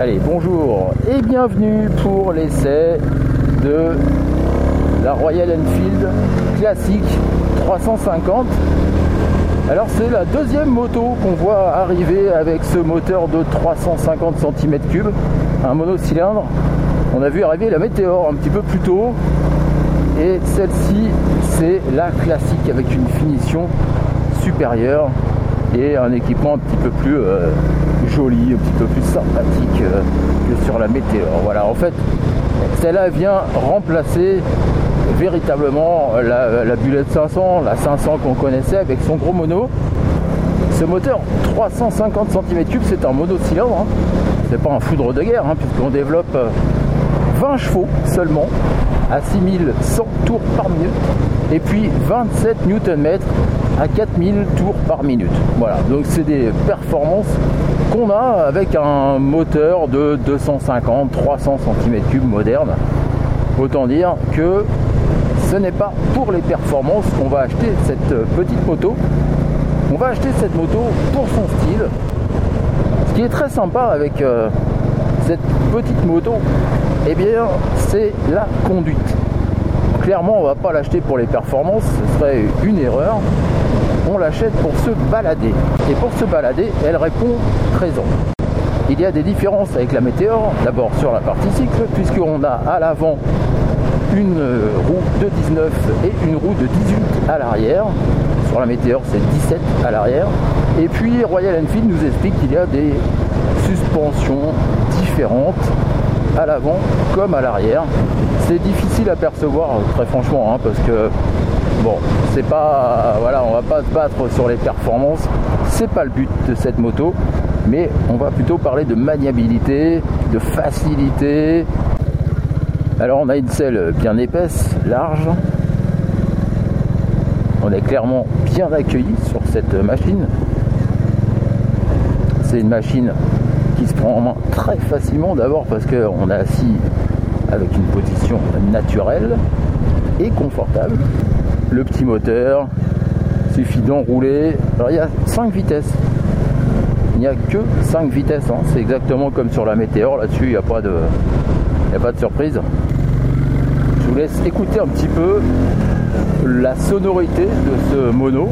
Allez, bonjour et bienvenue pour l'essai de la Royal Enfield classique 350. Alors c'est la deuxième moto qu'on voit arriver avec ce moteur de 350 cm3, un monocylindre. On a vu arriver la Météor un petit peu plus tôt. Et celle-ci, c'est la classique avec une finition supérieure et un équipement un petit peu plus euh, joli, un petit peu plus sympathique euh, que sur la Météor. Voilà, en fait, celle-là vient remplacer véritablement la, Bullet 500, la 500 qu'on connaissait avec son gros mono. Ce moteur 350 cm3, c'est un monocylindre, hein. c'est pas un foudre de guerre, hein, puisqu'on développe 20 euh, chevaux seulement à 6100 tours par minute et puis 27 Nm à 4000 tours par minute. Voilà, donc c'est des performances qu'on a avec un moteur de 250-300 cm3 moderne. Autant dire que ce n'est pas pour les performances qu'on va acheter cette petite moto. On va acheter cette moto pour son style. Ce qui est très sympa avec euh, cette petite moto, eh bien, c'est la conduite. Clairement, on va pas l'acheter pour les performances, ce serait une erreur. On l'achète pour se balader. Et pour se balader, elle répond présent. Il y a des différences avec la Météor, d'abord sur la partie cycle, puisqu'on a à l'avant une roue de 19 et une roue de 18 à l'arrière. Sur la Météor, c'est 17 à l'arrière. Et puis Royal Enfield nous explique qu'il y a des suspensions différentes à l'avant comme à l'arrière. C'est difficile à percevoir très franchement hein, parce que bon, c'est pas voilà, on va pas se battre sur les performances, c'est pas le but de cette moto, mais on va plutôt parler de maniabilité, de facilité. Alors on a une selle bien épaisse, large. On est clairement bien accueilli sur cette machine. C'est une machine qui se prend en main très facilement d'abord parce qu'on est assis avec une position naturelle et confortable. Le petit moteur, suffit d'enrouler. Alors il y a 5 vitesses. Il n'y a que 5 vitesses, hein. c'est exactement comme sur la Météor, là-dessus il n'y a, pas de, a pas de surprise. Je vous laisse écouter un petit peu la sonorité de ce mono.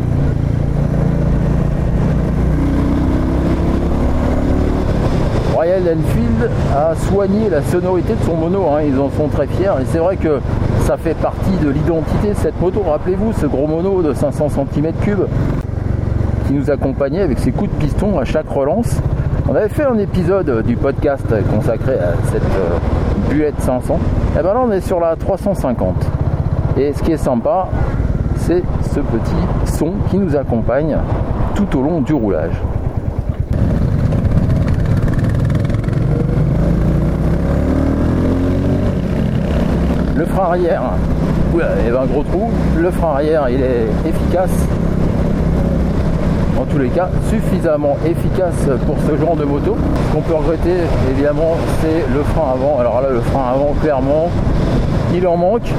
Royal Enfield a soigné la sonorité de son mono, hein. ils en sont très fiers et c'est vrai que ça fait partie de l'identité de cette moto. Rappelez-vous ce gros mono de 500 cm3 qui nous accompagnait avec ses coups de piston à chaque relance. On avait fait un épisode du podcast consacré à cette euh, buette 500. Et ben là on est sur la 350. Et ce qui est sympa, c'est ce petit son qui nous accompagne tout au long du roulage. Arrière, il y avait un gros trou. Le frein arrière, il est efficace. Tous les cas, suffisamment efficace pour ce genre de moto. Ce qu'on peut regretter, évidemment, c'est le frein avant. Alors là, le frein avant, clairement, il en manque,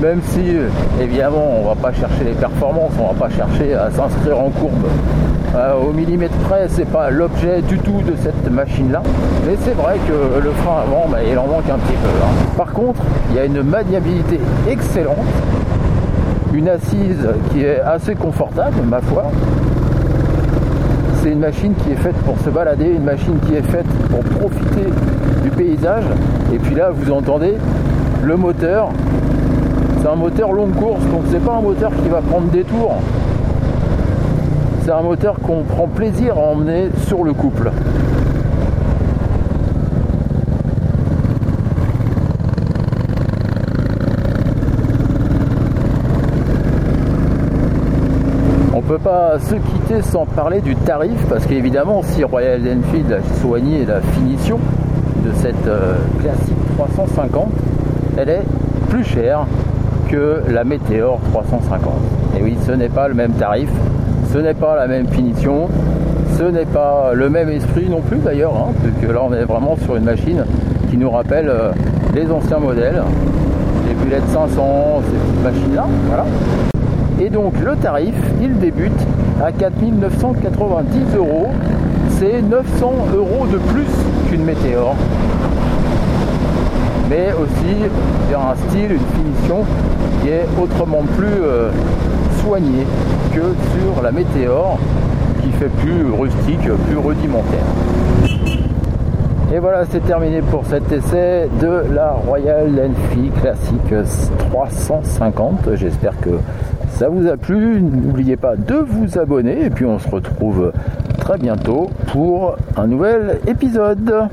même si évidemment on va pas chercher les performances, on va pas chercher à s'inscrire en courbe euh, au millimètre près, c'est pas l'objet du tout de cette machine là, mais c'est vrai que le frein avant bah, il en manque un petit peu. Hein. Par contre, il y a une maniabilité excellente, une assise qui est assez confortable, ma foi. C'est une machine qui est faite pour se balader, une machine qui est faite pour profiter du paysage. Et puis là, vous entendez, le moteur, c'est un moteur longue course, donc c'est pas un moteur qui va prendre des tours. C'est un moteur qu'on prend plaisir à emmener sur le couple. On peut pas se sans parler du tarif parce qu'évidemment si Royal Enfield a soigné la finition de cette euh, classique 350 elle est plus chère que la Météor 350. Et oui, ce n'est pas le même tarif, ce n'est pas la même finition, ce n'est pas le même esprit non plus d'ailleurs, hein, puisque là on est vraiment sur une machine qui nous rappelle euh, les anciens modèles, les Bullet 500, ces petites machines-là, voilà. Et donc le tarif, il débute à 4990 euros. C'est 900 euros de plus qu'une Météor. Mais aussi vers un style, une finition qui est autrement plus euh, soigné que sur la Météor qui fait plus rustique, plus rudimentaire. Et voilà, c'est terminé pour cet essai de la Royal Enfield Classic 350. J'espère que ça vous a plu. N'oubliez pas de vous abonner et puis on se retrouve très bientôt pour un nouvel épisode.